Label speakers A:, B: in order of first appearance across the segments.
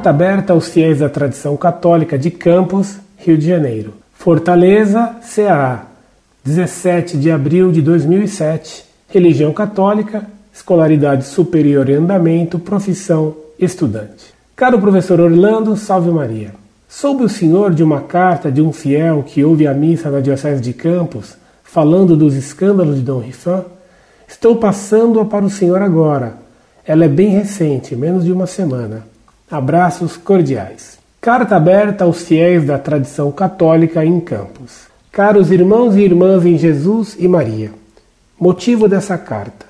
A: Carta aberta aos fiéis da tradição católica de Campos, Rio de Janeiro. Fortaleza, Ceará. 17 de abril de 2007. Religião católica, escolaridade superior em andamento, profissão estudante. Caro professor Orlando, salve Maria. Soube o senhor de uma carta de um fiel que ouve a missa na Diocese de Campos, falando dos escândalos de Dom Rifan? Estou passando-a para o senhor agora. Ela é bem recente, menos de uma semana. Abraços cordiais. Carta aberta aos fiéis da tradição católica em Campos. Caros irmãos e irmãs em Jesus e Maria. Motivo dessa carta.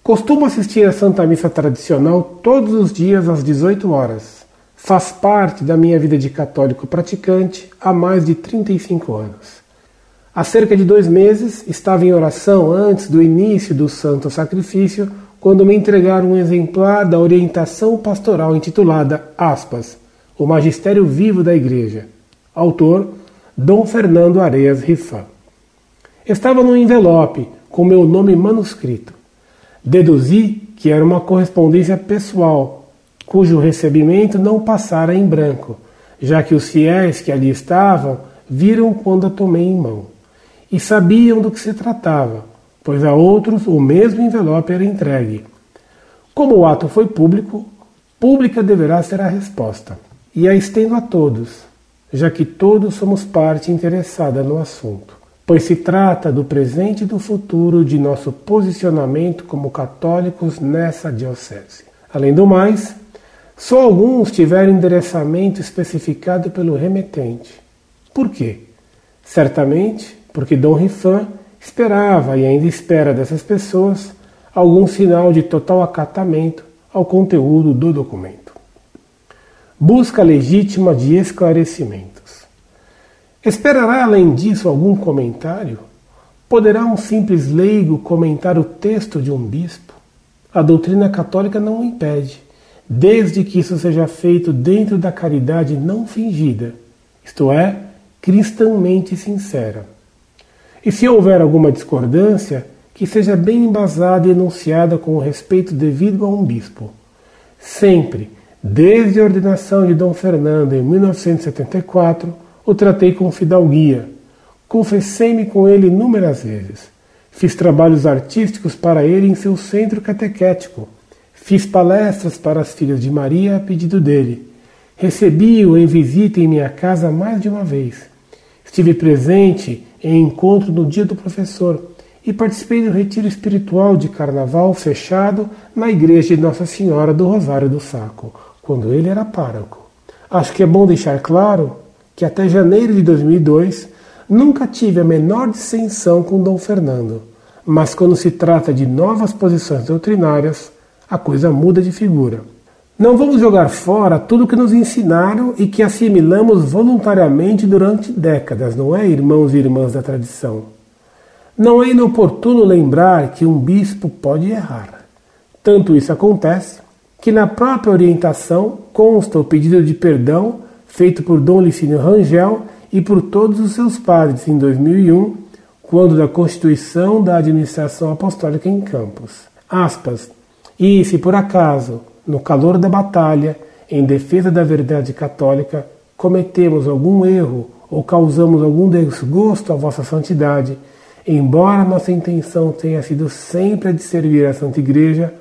A: Costumo assistir à Santa Missa tradicional todos os dias às 18 horas. Faz parte da minha vida de católico praticante há mais de 35 anos. Há cerca de dois meses estava em oração antes do início do Santo Sacrifício quando me entregaram um exemplar da orientação pastoral intitulada aspas, O Magistério Vivo da Igreja. Autor Dom Fernando Areias Rifan. Estava num envelope com meu nome manuscrito. Deduzi que era uma correspondência pessoal, cujo recebimento não passara em branco, já que os fiéis que ali estavam viram quando a tomei em mão. E sabiam do que se tratava, pois a outros o mesmo envelope era entregue. Como o ato foi público, pública deverá ser a resposta. E a estendo a todos, já que todos somos parte interessada no assunto, pois se trata do presente e do futuro de nosso posicionamento como católicos nessa diocese. Além do mais, só alguns tiveram endereçamento especificado pelo remetente. Por quê? Certamente porque Dom Rifan esperava e ainda espera dessas pessoas algum sinal de total acatamento ao conteúdo do documento. Busca legítima de esclarecimentos. Esperará além disso algum comentário? Poderá um simples leigo comentar o texto de um bispo? A doutrina católica não o impede, desde que isso seja feito dentro da caridade não fingida, isto é, cristãmente sincera. E se houver alguma discordância, que seja bem embasada e enunciada com o respeito devido a um bispo. Sempre, desde a ordenação de Dom Fernando em 1974, o tratei com fidalguia. Confessei-me com ele inúmeras vezes. Fiz trabalhos artísticos para ele em seu centro catequético. Fiz palestras para as filhas de Maria a pedido dele. Recebi-o em visita em minha casa mais de uma vez. Estive presente em encontro no dia do professor e participei do retiro espiritual de carnaval fechado na igreja de Nossa Senhora do Rosário do Saco, quando ele era pároco. Acho que é bom deixar claro que até janeiro de 2002 nunca tive a menor dissensão com Dom Fernando, mas quando se trata de novas posições doutrinárias, a coisa muda de figura. Não vamos jogar fora tudo que nos ensinaram e que assimilamos voluntariamente durante décadas, não é, irmãos e irmãs da tradição? Não é inoportuno lembrar que um bispo pode errar. Tanto isso acontece que na própria orientação consta o pedido de perdão feito por Dom Licínio Rangel e por todos os seus padres em 2001, quando da constituição da administração apostólica em Campos. Aspas. E se por acaso no calor da batalha, em defesa da verdade católica, cometemos algum erro ou causamos algum desgosto à vossa santidade, embora nossa intenção tenha sido sempre a de servir a Santa Igreja,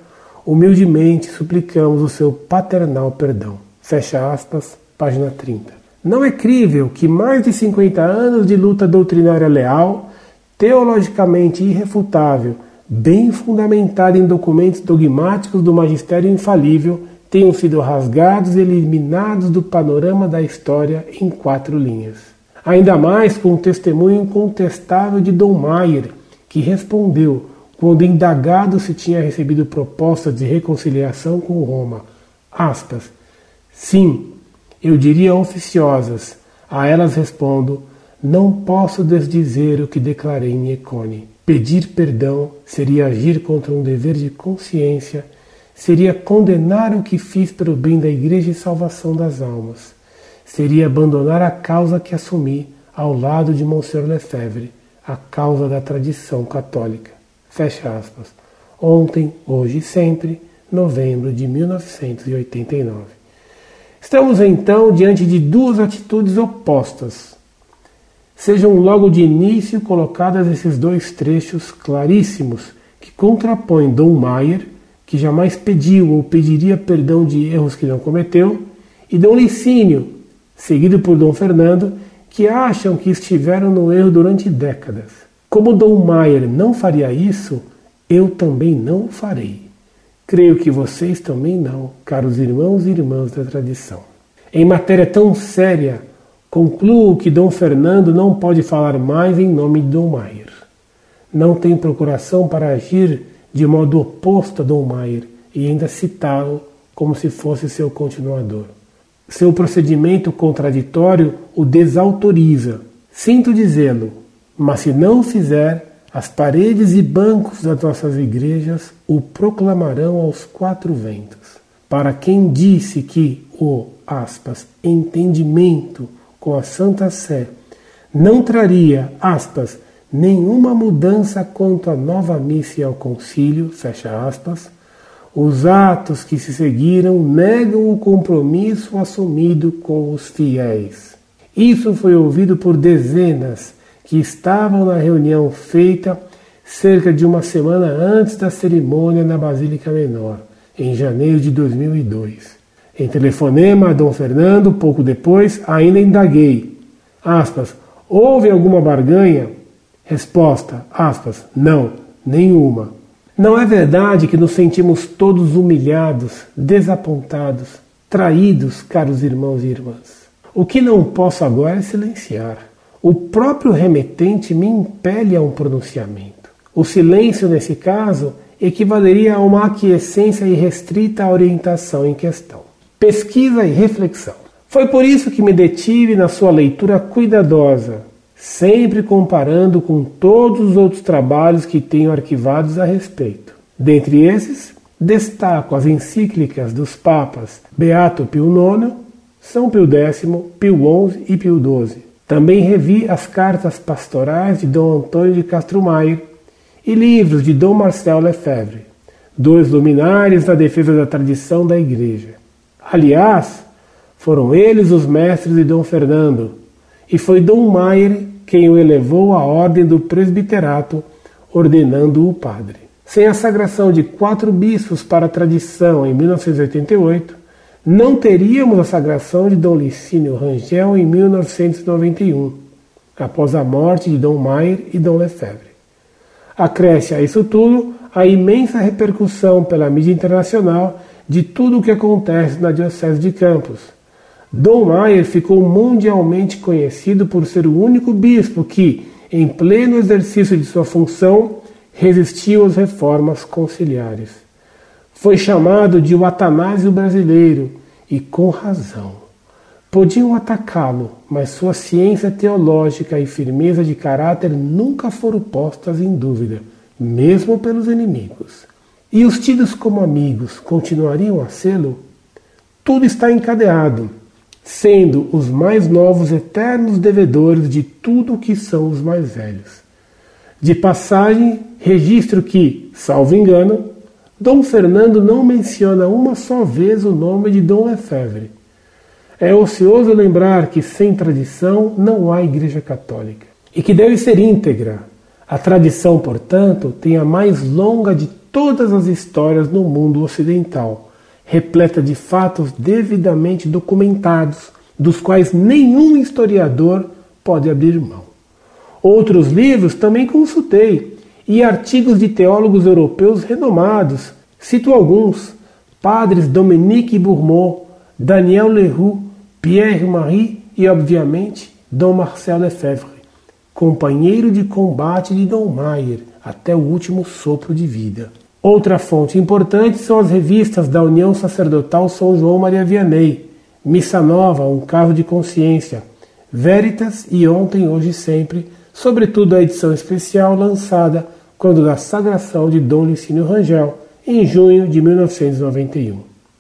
A: humildemente suplicamos o seu paternal perdão. Fecha aspas, página 30. Não é crível que mais de 50 anos de luta doutrinária leal, teologicamente irrefutável bem fundamentada em documentos dogmáticos do magistério infalível, tenham sido rasgados e eliminados do panorama da história em quatro linhas. Ainda mais com o testemunho incontestável de Dom Maier, que respondeu quando indagado se tinha recebido propostas de reconciliação com Roma. Aspas. Sim, eu diria oficiosas. A elas respondo: não posso desdizer o que declarei em Econe. Pedir perdão seria agir contra um dever de consciência, seria condenar o que fiz pelo bem da Igreja e salvação das almas, seria abandonar a causa que assumi ao lado de Monsieur Lefebvre, a causa da tradição católica. Fecha aspas. Ontem, hoje e sempre, novembro de 1989. Estamos então diante de duas atitudes opostas. Sejam logo de início colocadas esses dois trechos claríssimos que contrapõem Dom Maier, que jamais pediu ou pediria perdão de erros que não cometeu, e Dom Licínio, seguido por Dom Fernando, que acham que estiveram no erro durante décadas. Como Dom Maier não faria isso, eu também não o farei. Creio que vocês também não, caros irmãos e irmãs da tradição. Em matéria tão séria, concluo que Dom Fernando não pode falar mais em nome de Dom Maier. Não tem procuração para agir de modo oposto a Dom Maier e ainda citá-lo como se fosse seu continuador. Seu procedimento contraditório o desautoriza. Sinto dizê-lo, mas se não o fizer, as paredes e bancos das nossas igrejas o proclamarão aos quatro ventos. Para quem disse que o, aspas, entendimento com a Santa Sé não traria, aspas, nenhuma mudança quanto à nova missa e ao concílio, fecha aspas, os atos que se seguiram negam o compromisso assumido com os fiéis. Isso foi ouvido por dezenas que estavam na reunião feita cerca de uma semana antes da cerimônia na Basílica Menor, em janeiro de 2002. Em telefonema a Dom Fernando, pouco depois, ainda indaguei. Aspas, houve alguma barganha? Resposta, aspas, não, nenhuma. Não é verdade que nos sentimos todos humilhados, desapontados, traídos, caros irmãos e irmãs? O que não posso agora é silenciar. O próprio remetente me impele a um pronunciamento. O silêncio, nesse caso, equivaleria a uma aquiescência irrestrita à orientação em questão. Pesquisa e reflexão. Foi por isso que me detive na sua leitura cuidadosa, sempre comparando com todos os outros trabalhos que tenho arquivados a respeito. Dentre esses, destaco as encíclicas dos papas Beato Pio IX, São Pio X, Pio XI e Pio XII. Também revi as cartas pastorais de Dom Antônio de Castro Maier e livros de Dom Marcel Lefebvre, dois luminares na defesa da tradição da Igreja. Aliás, foram eles os mestres de Dom Fernando, e foi Dom Maier quem o elevou à ordem do presbiterato, ordenando-o padre. Sem a sagração de quatro bispos para a tradição em 1988, não teríamos a sagração de Dom Licínio Rangel em 1991, após a morte de Dom Maier e Dom Lefebvre. Acresce a isso tudo a imensa repercussão pela mídia internacional de tudo o que acontece na Diocese de Campos, Dom Maier ficou mundialmente conhecido por ser o único bispo que, em pleno exercício de sua função, resistiu às reformas conciliares. Foi chamado de o Atanásio brasileiro, e com razão. Podiam atacá-lo, mas sua ciência teológica e firmeza de caráter nunca foram postas em dúvida, mesmo pelos inimigos. E os tidos como amigos continuariam a sê-lo? Tudo está encadeado sendo os mais novos eternos devedores de tudo o que são os mais velhos. De passagem, registro que, salvo engano, Dom Fernando não menciona uma só vez o nome de Dom Lefebvre. É ocioso lembrar que sem tradição não há Igreja Católica e que deve ser íntegra. A tradição, portanto, tem a mais longa de todas as histórias no mundo ocidental repleta de fatos devidamente documentados, dos quais nenhum historiador pode abrir mão. Outros livros também consultei, e artigos de teólogos europeus renomados. Cito alguns: padres Dominique Bourmont, Daniel Leroux, Pierre Marie e, obviamente, Dom Marcel Lefebvre, companheiro de combate de Dom Maier até o último sopro de vida. Outra fonte importante são as revistas da União Sacerdotal São João Maria Vianney, Missa Nova, Um Carro de Consciência, Veritas e Ontem, Hoje e Sempre, sobretudo a edição especial lançada quando da sagração de Dom Licínio Rangel, em junho de 1991.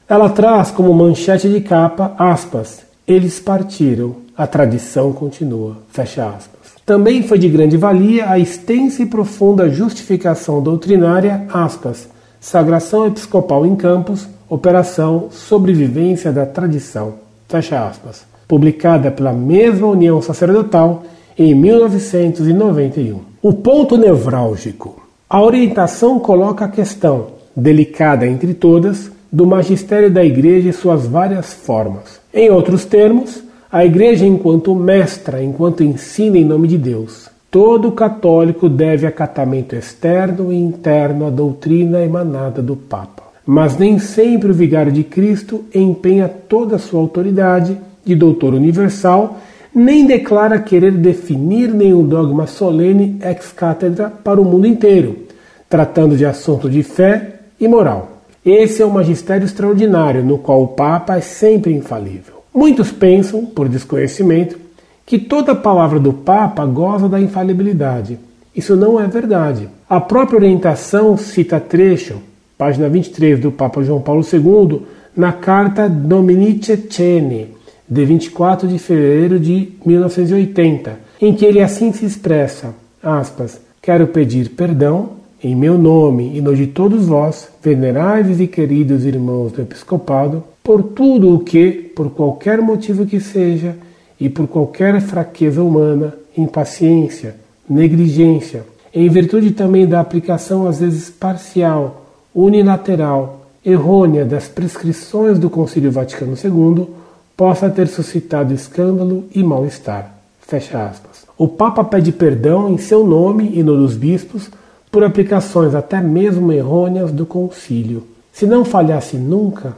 A: Ela traz como manchete de capa, aspas, eles partiram, a tradição continua, fecha aspas. Também foi de grande valia a extensa e profunda justificação doutrinária, aspas, Sagração Episcopal em Campos, Operação Sobrevivência da Tradição. fecha aspas, publicada pela mesma União Sacerdotal em 1991. O ponto nevrálgico. A orientação coloca a questão, delicada entre todas, do magistério da Igreja e suas várias formas. Em outros termos, a Igreja enquanto mestra, enquanto ensina em nome de Deus. Todo católico deve acatamento externo e interno à doutrina emanada do Papa. Mas nem sempre o vigário de Cristo empenha toda a sua autoridade de doutor universal nem declara querer definir nenhum dogma solene ex cátedra para o mundo inteiro, tratando de assunto de fé e moral. Esse é um magistério extraordinário, no qual o Papa é sempre infalível. Muitos pensam, por desconhecimento, que toda palavra do Papa goza da infalibilidade. Isso não é verdade. A própria orientação cita trecho, página 23 do Papa João Paulo II, na carta Dominice Cene, de 24 de fevereiro de 1980, em que ele assim se expressa, aspas, quero pedir perdão em meu nome e no de todos vós, veneráveis e queridos irmãos do episcopado, por tudo o que, por qualquer motivo que seja, e por qualquer fraqueza humana, impaciência, negligência, em virtude também da aplicação às vezes parcial, unilateral, errônea das prescrições do Concílio Vaticano II, possa ter suscitado escândalo e mal-estar. Fecha aspas. O Papa pede perdão em seu nome e no dos bispos por aplicações até mesmo errôneas do concílio. Se não falhasse nunca,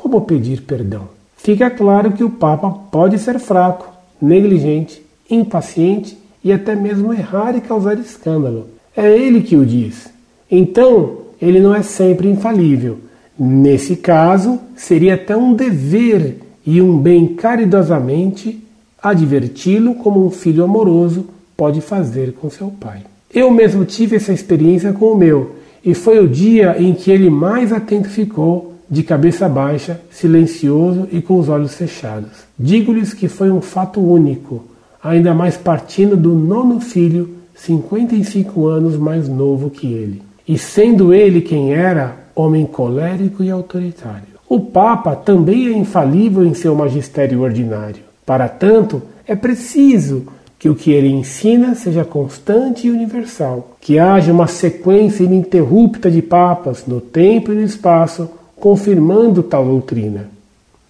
A: como pedir perdão? Fica claro que o Papa pode ser fraco, negligente, impaciente e até mesmo errar e causar escândalo. É ele que o diz. Então, ele não é sempre infalível. Nesse caso, seria até um dever e um bem caridosamente adverti-lo como um filho amoroso pode fazer com seu pai. Eu mesmo tive essa experiência com o meu, e foi o dia em que ele mais atento ficou, de cabeça baixa, silencioso e com os olhos fechados. Digo-lhes que foi um fato único, ainda mais partindo do nono filho, 55 anos mais novo que ele, e sendo ele quem era, homem colérico e autoritário. O Papa também é infalível em seu magistério ordinário. Para tanto, é preciso que o que ele ensina seja constante e universal, que haja uma sequência ininterrupta de papas no tempo e no espaço confirmando tal doutrina.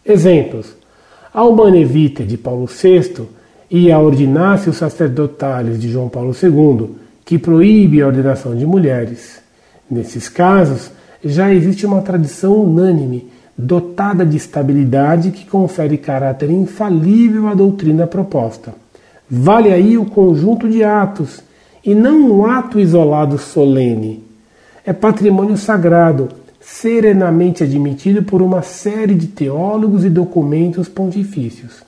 A: Exemplos: a Humane Vitae de Paulo VI e a Ordinácio Sacerdotalis de João Paulo II, que proíbe a ordenação de mulheres. Nesses casos, já existe uma tradição unânime dotada de estabilidade que confere caráter infalível à doutrina proposta. Vale aí o conjunto de atos, e não um ato isolado solene. É patrimônio sagrado, serenamente admitido por uma série de teólogos e documentos pontifícios.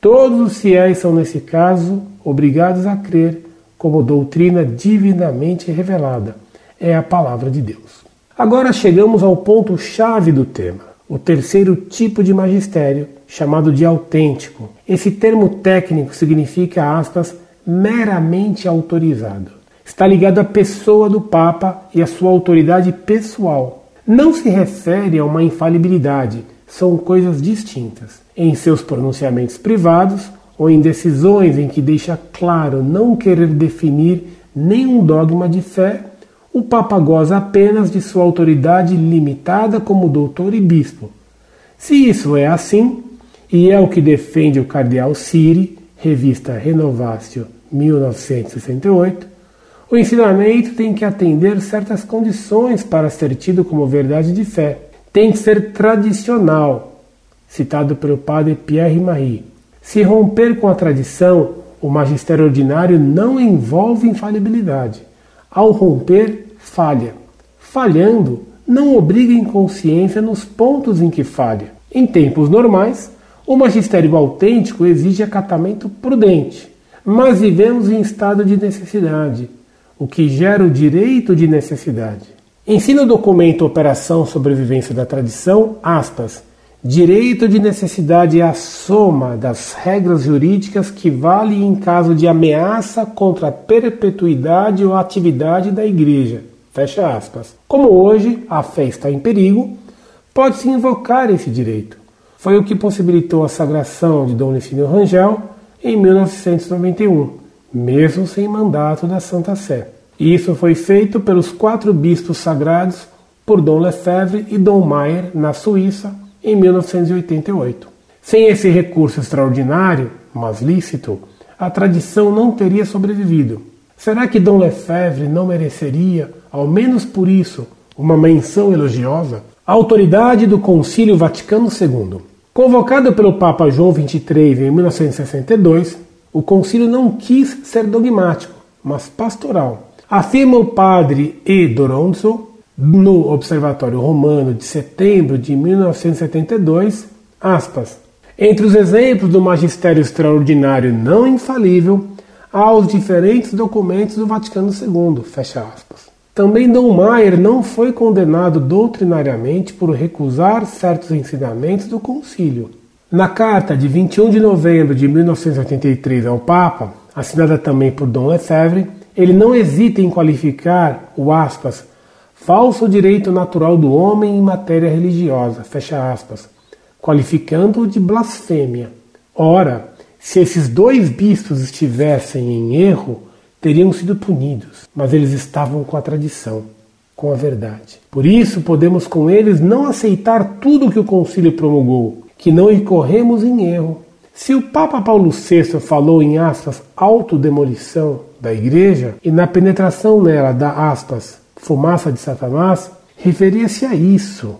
A: Todos os fiéis são, nesse caso, obrigados a crer como doutrina divinamente revelada. É a palavra de Deus. Agora chegamos ao ponto-chave do tema, o terceiro tipo de magistério, chamado de autêntico. Esse termo técnico significa, aspas, meramente autorizado. Está ligado à pessoa do Papa e à sua autoridade pessoal. Não se refere a uma infalibilidade, são coisas distintas. Em seus pronunciamentos privados ou em decisões em que deixa claro não querer definir nenhum dogma de fé o Papa goza apenas de sua autoridade limitada como doutor e bispo. Se isso é assim, e é o que defende o cardeal Siri, revista Renovatio 1968, o ensinamento tem que atender certas condições para ser tido como verdade de fé. Tem que ser tradicional, citado pelo padre Pierre Marie. Se romper com a tradição, o magistério ordinário não envolve infalibilidade. Ao romper, falha. Falhando, não obriga inconsciência nos pontos em que falha. Em tempos normais, o magistério autêntico exige acatamento prudente, mas vivemos em estado de necessidade, o que gera o direito de necessidade. Ensina o documento Operação Sobrevivência da Tradição, aspas, Direito de necessidade é a soma das regras jurídicas que vale em caso de ameaça contra a perpetuidade ou atividade da Igreja. Fecha aspas. Como hoje a fé está em perigo, pode-se invocar esse direito. foi o que possibilitou a sagração de Dom Lifínio Rangel em 1991, mesmo sem mandato da Santa Sé. Isso foi feito pelos quatro bispos sagrados por Dom Lefebvre e Dom Maier, na Suíça, em 1988. Sem esse recurso extraordinário, mas lícito, a tradição não teria sobrevivido. Será que Dom Lefebvre não mereceria, ao menos por isso, uma menção elogiosa? A autoridade do Concílio Vaticano II. Convocado pelo Papa João XXIII em 1962, o concílio não quis ser dogmático, mas pastoral. Afirma o padre E. Doronzo no Observatório Romano de setembro de 1972, aspas, entre os exemplos do magistério extraordinário não infalível, há os diferentes documentos do Vaticano II, fecha aspas. Também Dom Maier não foi condenado doutrinariamente por recusar certos ensinamentos do concílio. Na carta de 21 de novembro de 1983 ao Papa, assinada também por Dom Lefebvre, ele não hesita em qualificar o aspas falso direito natural do homem em matéria religiosa, fecha aspas, qualificando-o de blasfêmia. Ora, se esses dois bispos estivessem em erro, teriam sido punidos, mas eles estavam com a tradição, com a verdade. Por isso, podemos com eles não aceitar tudo que o concílio promulgou, que não incorremos em erro. Se o Papa Paulo VI falou em aspas autodemolição da igreja e na penetração nela da aspas fumaça de Satanás, referia-se a isso,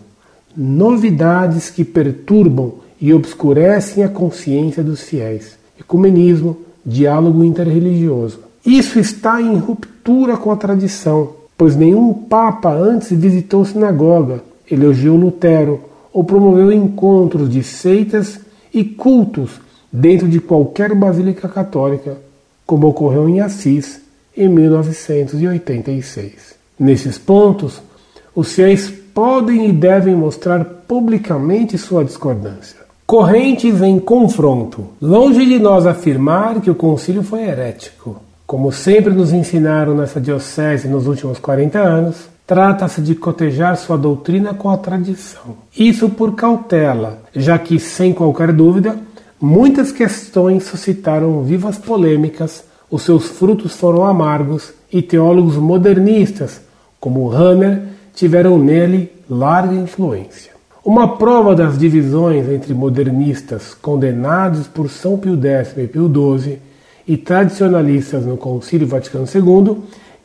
A: novidades que perturbam e obscurecem a consciência dos fiéis. Ecumenismo, diálogo interreligioso. Isso está em ruptura com a tradição, pois nenhum papa antes visitou sinagoga, elogiou Lutero ou promoveu encontros de seitas e cultos dentro de qualquer basílica católica, como ocorreu em Assis em 1986. Nesses pontos, os fiéis podem e devem mostrar publicamente sua discordância. Correntes em confronto. Longe de nós afirmar que o concílio foi herético. Como sempre nos ensinaram nessa diocese nos últimos 40 anos, trata-se de cotejar sua doutrina com a tradição. Isso por cautela, já que, sem qualquer dúvida, muitas questões suscitaram vivas polêmicas, os seus frutos foram amargos e teólogos modernistas, como Hammer, tiveram nele larga influência. Uma prova das divisões entre modernistas condenados por São Pio X e Pio XII e tradicionalistas no Concílio Vaticano II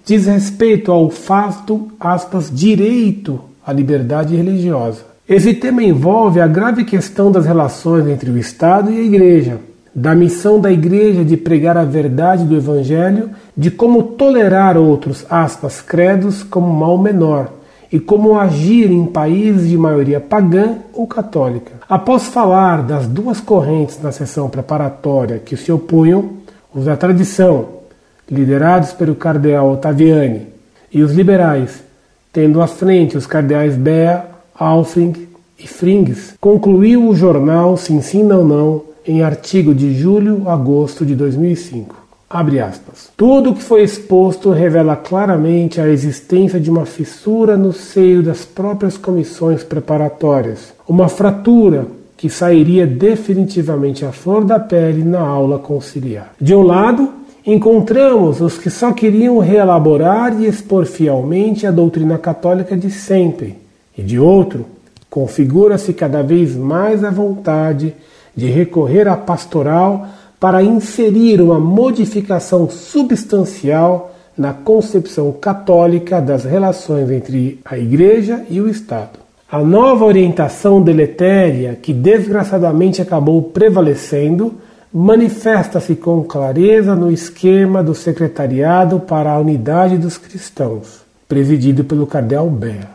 A: diz respeito ao fato, aspas, direito à liberdade religiosa. Esse tema envolve a grave questão das relações entre o Estado e a Igreja, da missão da igreja de pregar a verdade do evangelho, de como tolerar outros, aspas, credos como mal menor e como agir em países de maioria pagã ou católica. Após falar das duas correntes na sessão preparatória que se opunham, os da tradição, liderados pelo cardeal Ottaviani, e os liberais, tendo à frente os cardeais Bea, Alfring e Frings, concluiu o jornal Sim Sim Não Não em artigo de julho-agosto de 2005. Abre aspas. Tudo o que foi exposto revela claramente a existência de uma fissura no seio das próprias comissões preparatórias, uma fratura que sairia definitivamente à flor da pele na aula conciliar. De um lado, encontramos os que só queriam reelaborar e expor fielmente a doutrina católica de sempre, e de outro, configura-se cada vez mais a vontade de recorrer à pastoral para inserir uma modificação substancial na concepção católica das relações entre a Igreja e o Estado. A nova orientação deletéria, que desgraçadamente acabou prevalecendo, manifesta-se com clareza no esquema do Secretariado para a Unidade dos Cristãos, presidido pelo Cardeal Bea.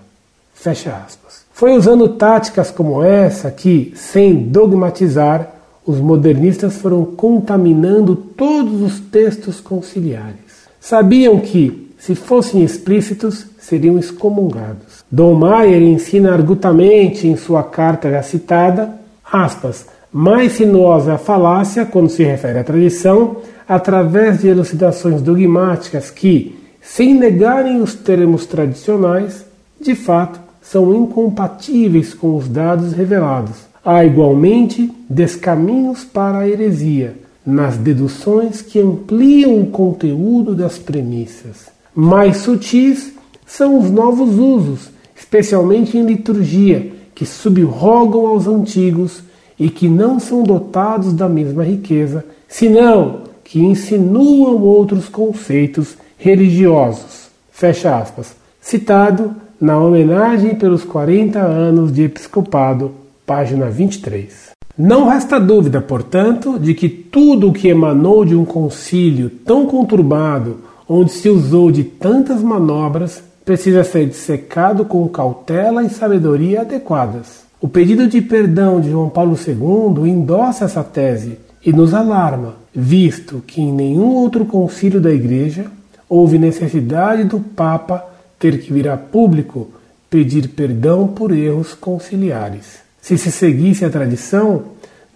A: Fecha aspas. Foi usando táticas como essa que, sem dogmatizar, os modernistas foram contaminando todos os textos conciliares. Sabiam que, se fossem explícitos, seriam excomungados. Dom Maier ensina argutamente em sua carta já citada, aspas, mais sinuosa a falácia quando se refere à tradição, através de elucidações dogmáticas que, sem negarem os termos tradicionais, de fato são incompatíveis com os dados revelados. Há igualmente descaminhos para a heresia, nas deduções que ampliam o conteúdo das premissas. Mais sutis são os novos usos, especialmente em liturgia, que subrogam aos antigos e que não são dotados da mesma riqueza, senão que insinuam outros conceitos religiosos. Fecha aspas. Citado na homenagem pelos 40 anos de episcopado, página 23. Não resta dúvida, portanto, de que tudo o que emanou de um concílio tão conturbado, onde se usou de tantas manobras, precisa ser dissecado com cautela e sabedoria adequadas. O pedido de perdão de João Paulo II endossa essa tese e nos alarma, visto que em nenhum outro concílio da Igreja houve necessidade do Papa ter que vir a público pedir perdão por erros conciliares. Se se seguisse a tradição,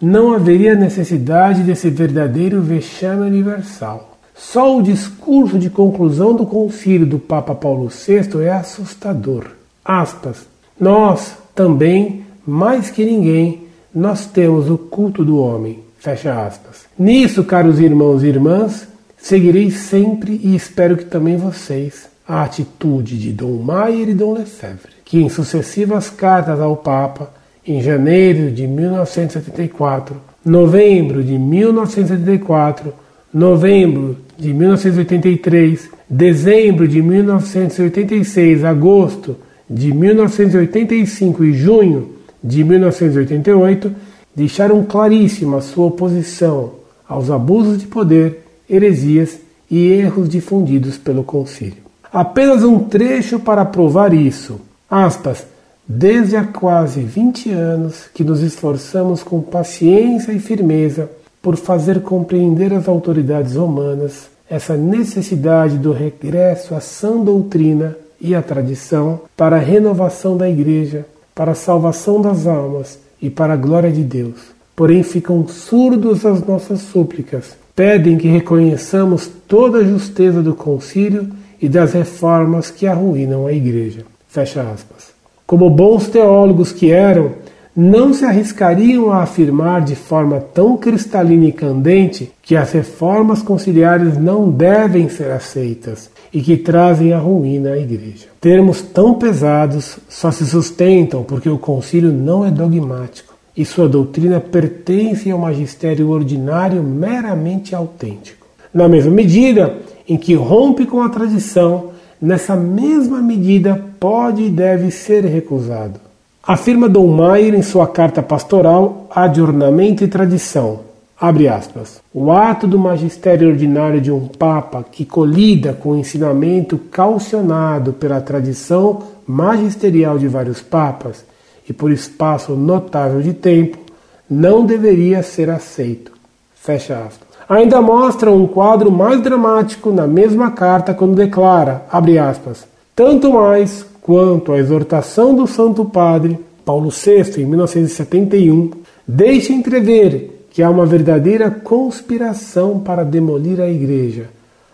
A: não haveria necessidade desse verdadeiro vexame universal. Só o discurso de conclusão do concílio do Papa Paulo VI é assustador. Aspas. Nós também, mais que ninguém, nós temos o culto do homem. Fecha aspas. Nisso, caros irmãos e irmãs, seguirei sempre e espero que também vocês a atitude de Dom Maier e Dom Lefebvre, que em sucessivas cartas ao Papa, em janeiro de 1974, novembro de 1974, novembro de 1983, dezembro de 1986, agosto de 1985 e junho de 1988, deixaram claríssima sua oposição aos abusos de poder, heresias e erros difundidos pelo Concílio. Apenas um trecho para provar isso. Aspas. Desde há quase 20 anos que nos esforçamos com paciência e firmeza por fazer compreender às autoridades romanas essa necessidade do regresso à sã doutrina e à tradição para a renovação da Igreja, para a salvação das almas e para a glória de Deus. Porém, ficam surdos às nossas súplicas, pedem que reconheçamos toda a justeza do concílio e das reformas que arruinam a igreja. Fecha aspas. Como bons teólogos que eram, não se arriscariam a afirmar de forma tão cristalina e candente que as reformas conciliares não devem ser aceitas e que trazem a ruína à igreja. Termos tão pesados só se sustentam porque o concílio não é dogmático e sua doutrina pertence ao magistério ordinário meramente autêntico. Na mesma medida, em que rompe com a tradição, nessa mesma medida pode e deve ser recusado. Afirma Dom Maier em sua carta pastoral Ad Ornamento e Tradição, abre aspas, o ato do magistério ordinário de um Papa que colida com o ensinamento calcionado pela tradição magisterial de vários Papas e por espaço notável de tempo, não deveria ser aceito. Fecha aspas ainda mostra um quadro mais dramático na mesma carta quando declara, abre aspas, tanto mais quanto a exortação do Santo Padre Paulo VI em 1971 deixa entrever que há uma verdadeira conspiração para demolir a Igreja.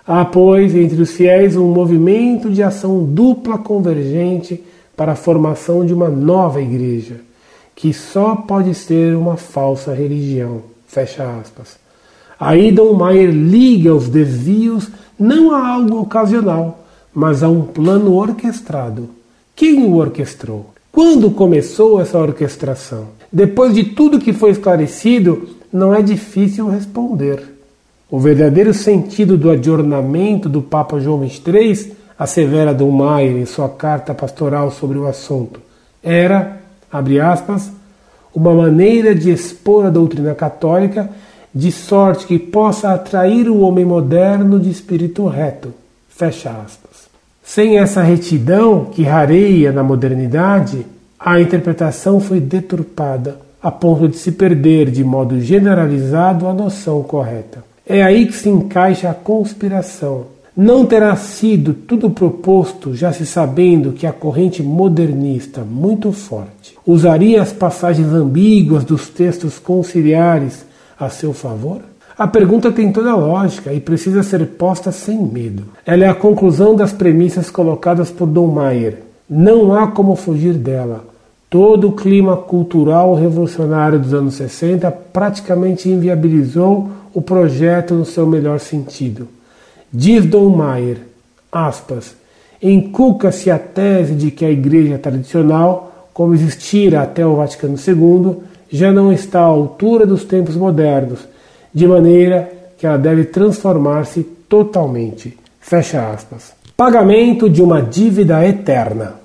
A: Há, pois, entre os fiéis um movimento de ação dupla convergente para a formação de uma nova Igreja, que só pode ser uma falsa religião. Fecha aspas. Aí Dom Maier liga os desvios não a algo ocasional, mas a um plano orquestrado. Quem o orquestrou? Quando começou essa orquestração? Depois de tudo que foi esclarecido, não é difícil responder. O verdadeiro sentido do adornamento do Papa João XXIII, assevera Dom Maier em sua carta pastoral sobre o assunto, era, abre aspas, uma maneira de expor a doutrina católica de sorte que possa atrair o homem moderno de espírito reto. Fecha aspas. Sem essa retidão que rareia na modernidade, a interpretação foi deturpada a ponto de se perder de modo generalizado a noção correta. É aí que se encaixa a conspiração. Não terá sido tudo proposto já se sabendo que a corrente modernista, muito forte, usaria as passagens ambíguas dos textos conciliares a seu favor? A pergunta tem toda a lógica e precisa ser posta sem medo. Ela é a conclusão das premissas colocadas por Dom Maier. Não há como fugir dela. Todo o clima cultural revolucionário dos anos 60 praticamente inviabilizou o projeto no seu melhor sentido. Diz Dom Maier, aspas, inculca-se a tese de que a igreja tradicional, como existira até o Vaticano II, já não está à altura dos tempos modernos, de maneira que ela deve transformar-se totalmente. Fecha aspas. Pagamento de uma dívida eterna.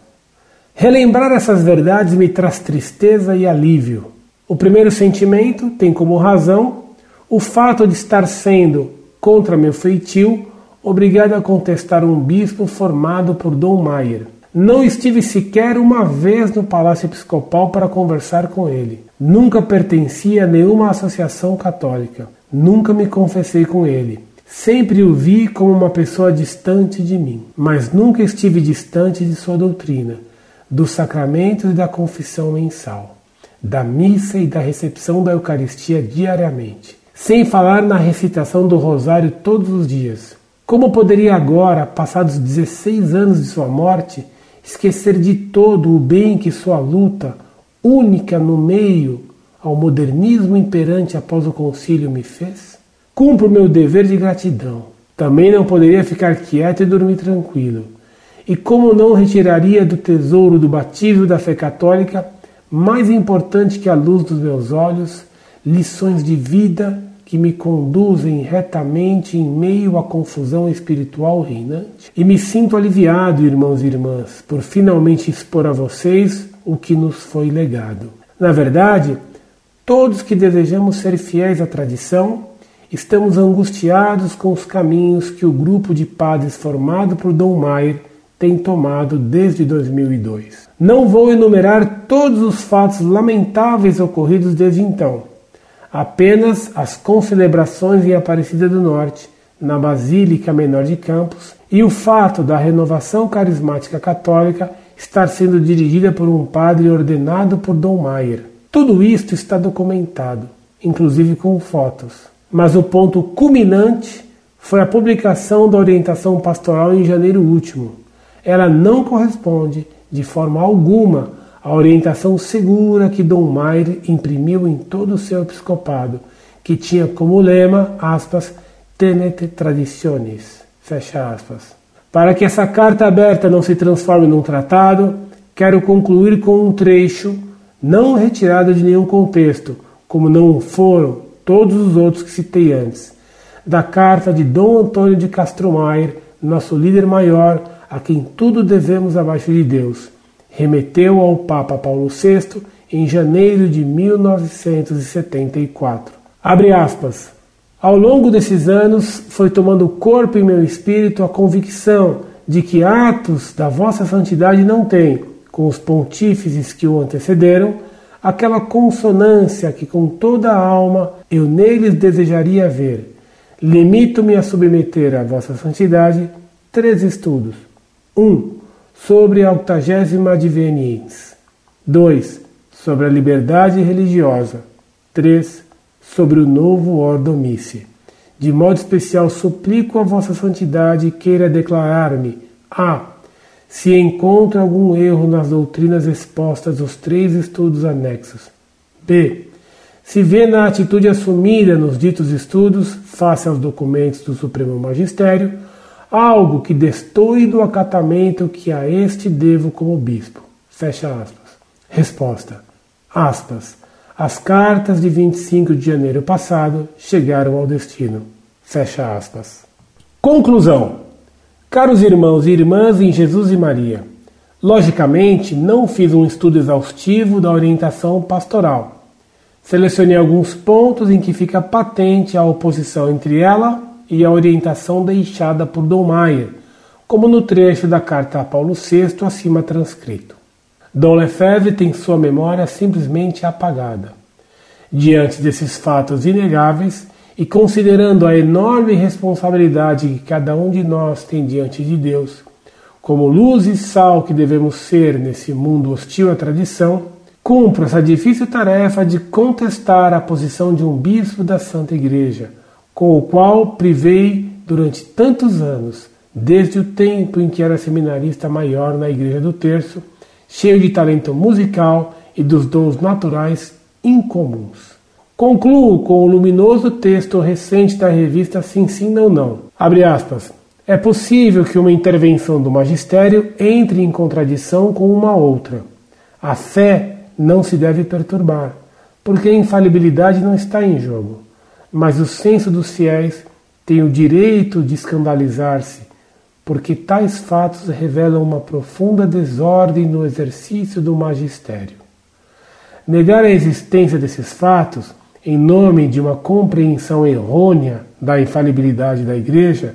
A: Relembrar essas verdades me traz tristeza e alívio. O primeiro sentimento tem como razão o fato de estar sendo, contra meu feitio, obrigado a contestar um bispo formado por Dom Maier. Não estive sequer uma vez no Palácio Episcopal para conversar com ele. Nunca pertencia a nenhuma associação católica. Nunca me confessei com ele. Sempre o vi como uma pessoa distante de mim, mas nunca estive distante de sua doutrina dos sacramentos e da confissão mensal, da missa e da recepção da Eucaristia diariamente, sem falar na recitação do Rosário todos os dias. Como poderia agora, passados 16 anos de sua morte, esquecer de todo o bem que sua luta, única no meio ao modernismo imperante após o concílio, me fez? Cumpro meu dever de gratidão. Também não poderia ficar quieto e dormir tranquilo e como não retiraria do tesouro do batismo da fé católica, mais importante que a luz dos meus olhos, lições de vida que me conduzem retamente em meio à confusão espiritual reinante. E me sinto aliviado, irmãos e irmãs, por finalmente expor a vocês o que nos foi legado. Na verdade, todos que desejamos ser fiéis à tradição, estamos angustiados com os caminhos que o grupo de padres formado por Dom Maier tem tomado desde 2002. Não vou enumerar todos os fatos lamentáveis ocorridos desde então, apenas as concelebrações em Aparecida do Norte, na Basílica Menor de Campos, e o fato da renovação carismática católica estar sendo dirigida por um padre ordenado por Dom Maier. Tudo isto está documentado, inclusive com fotos. Mas o ponto culminante foi a publicação da orientação pastoral em janeiro último, ela não corresponde de forma alguma à orientação segura que Dom Maire imprimiu em todo o seu episcopado, que tinha como lema, aspas, tenet traditionis, fecha aspas. Para que essa carta aberta não se transforme num tratado, quero concluir com um trecho não retirado de nenhum contexto, como não foram todos os outros que citei antes, da carta de Dom Antônio de Castro Maier, nosso líder maior, a quem tudo devemos abaixo de Deus, remeteu ao Papa Paulo VI em janeiro de 1974. Abre aspas. Ao longo desses anos foi tomando corpo em meu espírito a convicção de que atos da vossa santidade não têm, com os pontífices que o antecederam, aquela consonância que com toda a alma eu neles desejaria ver. Limito-me a submeter à vossa santidade três estudos 1. Um, sobre a octagésima adveniens. 2. Sobre a liberdade religiosa. 3. Sobre o novo ordomice. De modo especial suplico a vossa santidade queira declarar-me a. Se encontra algum erro nas doutrinas expostas nos três estudos anexos. B. Se vê na atitude assumida nos ditos estudos, face aos documentos do Supremo Magistério, algo que destoe do acatamento que a este devo como bispo. Fecha aspas. Resposta. Aspas. As cartas de 25 de janeiro passado chegaram ao destino. Fecha aspas. Conclusão. Caros irmãos e irmãs em Jesus e Maria, logicamente não fiz um estudo exaustivo da orientação pastoral. Selecionei alguns pontos em que fica patente a oposição entre ela e a orientação deixada por Dom Maia, como no trecho da carta a Paulo VI acima transcrito. Dom Lefebvre tem sua memória simplesmente apagada. Diante desses fatos inegáveis e considerando a enorme responsabilidade que cada um de nós tem diante de Deus, como luz e sal que devemos ser nesse mundo hostil à tradição, cumpro essa difícil tarefa de contestar a posição de um bispo da Santa Igreja com o qual privei durante tantos anos, desde o tempo em que era seminarista maior na Igreja do Terço, cheio de talento musical e dos dons naturais incomuns. Concluo com o luminoso texto recente da revista Sim Sim Não Não. Abre aspas. É possível que uma intervenção do magistério entre em contradição com uma outra. A fé não se deve perturbar, porque a infalibilidade não está em jogo. Mas o senso dos fiéis tem o direito de escandalizar-se, porque tais fatos revelam uma profunda desordem no exercício do magistério. Negar a existência desses fatos, em nome de uma compreensão errônea da infalibilidade da Igreja,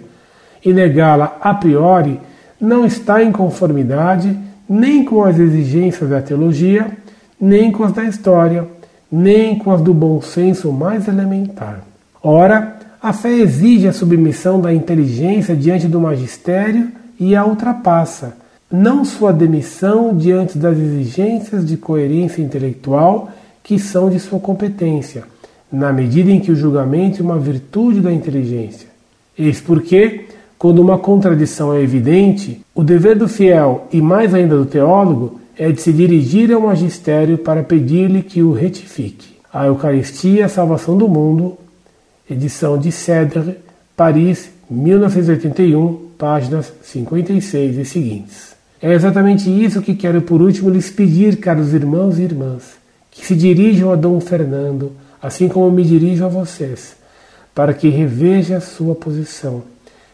A: e negá-la a priori, não está em conformidade nem com as exigências da teologia, nem com as da história, nem com as do bom senso mais elementar. Ora, a fé exige a submissão da inteligência diante do magistério e a ultrapassa, não sua demissão diante das exigências de coerência intelectual que são de sua competência, na medida em que o julgamento é uma virtude da inteligência. Eis porque, quando uma contradição é evidente, o dever do fiel e mais ainda do teólogo é de se dirigir ao magistério para pedir-lhe que o retifique. A Eucaristia, a salvação do mundo, edição de Cedre, Paris, 1981, páginas 56 e seguintes. É exatamente isso que quero por último lhes pedir, caros irmãos e irmãs, que se dirijam a Dom Fernando, assim como me dirijo a vocês, para que reveja sua posição,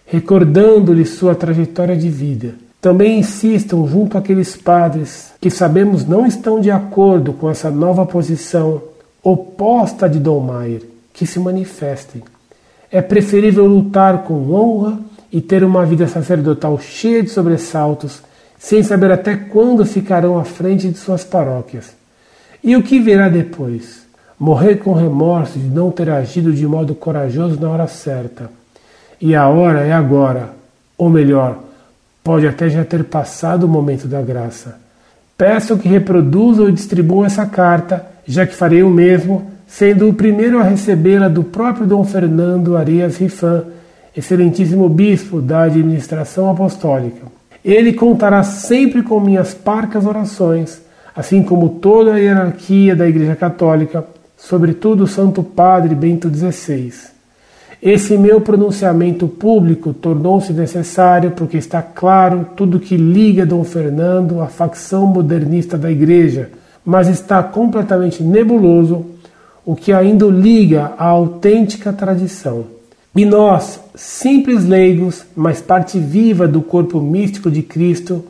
A: recordando-lhe sua trajetória de vida. Também insistam junto àqueles padres que sabemos não estão de acordo com essa nova posição oposta de Dom Maier que se manifestem. É preferível lutar com honra e ter uma vida sacerdotal cheia de sobressaltos, sem saber até quando ficarão à frente de suas paróquias. E o que virá depois? Morrer com remorso de não ter agido de modo corajoso na hora certa. E a hora é agora, ou melhor, pode até já ter passado o momento da graça. Peço que reproduzam e distribuam essa carta, já que farei o mesmo sendo o primeiro a recebê-la do próprio Dom Fernando Arias Rifan, excelentíssimo bispo da administração apostólica. Ele contará sempre com minhas parcas orações, assim como toda a hierarquia da Igreja Católica, sobretudo o Santo Padre Bento XVI. Esse meu pronunciamento público tornou-se necessário porque está claro tudo que liga Dom Fernando à facção modernista da Igreja, mas está completamente nebuloso o que ainda o liga à autêntica tradição. E nós, simples leigos, mas parte viva do corpo místico de Cristo,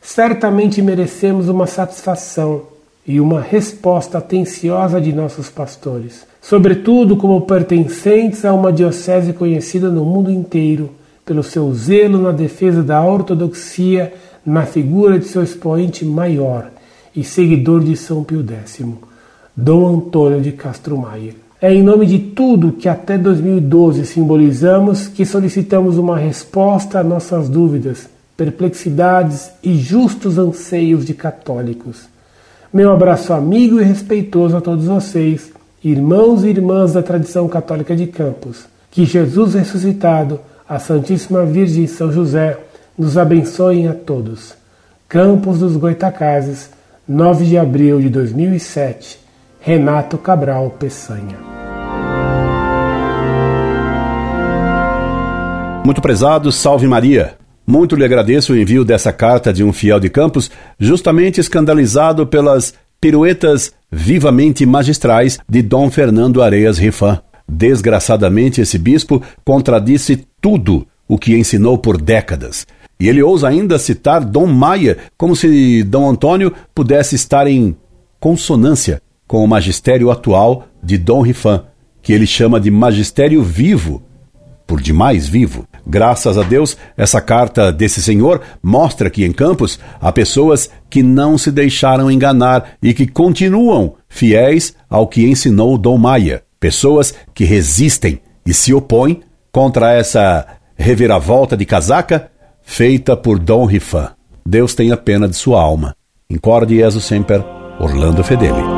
A: certamente merecemos uma satisfação e uma resposta atenciosa de nossos pastores, sobretudo como pertencentes a uma diocese conhecida no mundo inteiro pelo seu zelo na defesa da ortodoxia na figura de seu expoente maior e seguidor de São Pio X. Dom Antônio de Castro Maier. É em nome de tudo que até 2012 simbolizamos que solicitamos uma resposta a nossas dúvidas, perplexidades e justos anseios de católicos. Meu abraço amigo e respeitoso a todos vocês, irmãos e irmãs da tradição católica de Campos. Que Jesus ressuscitado, a Santíssima Virgem São José, nos abençoem a todos. Campos dos Goitacazes, 9 de abril de 2007. Renato Cabral Peçanha.
B: Muito prezado, salve Maria. Muito lhe agradeço o envio dessa carta de um fiel de Campos, justamente escandalizado pelas piruetas vivamente magistrais de Dom Fernando Areias Rifan. Desgraçadamente, esse bispo contradisse tudo o que ensinou por décadas. E ele ousa ainda citar Dom Maia, como se Dom Antônio pudesse estar em consonância com o magistério atual de Dom Rifan, que ele chama de magistério vivo, por demais vivo. Graças a Deus, essa carta desse senhor mostra que em Campos há pessoas que não se deixaram enganar e que continuam fiéis ao que ensinou Dom Maia. Pessoas que resistem e se opõem contra essa reviravolta de casaca feita por Dom Rifan. Deus tenha pena de sua alma. Incorde Jesus Semper, Orlando Fedeli.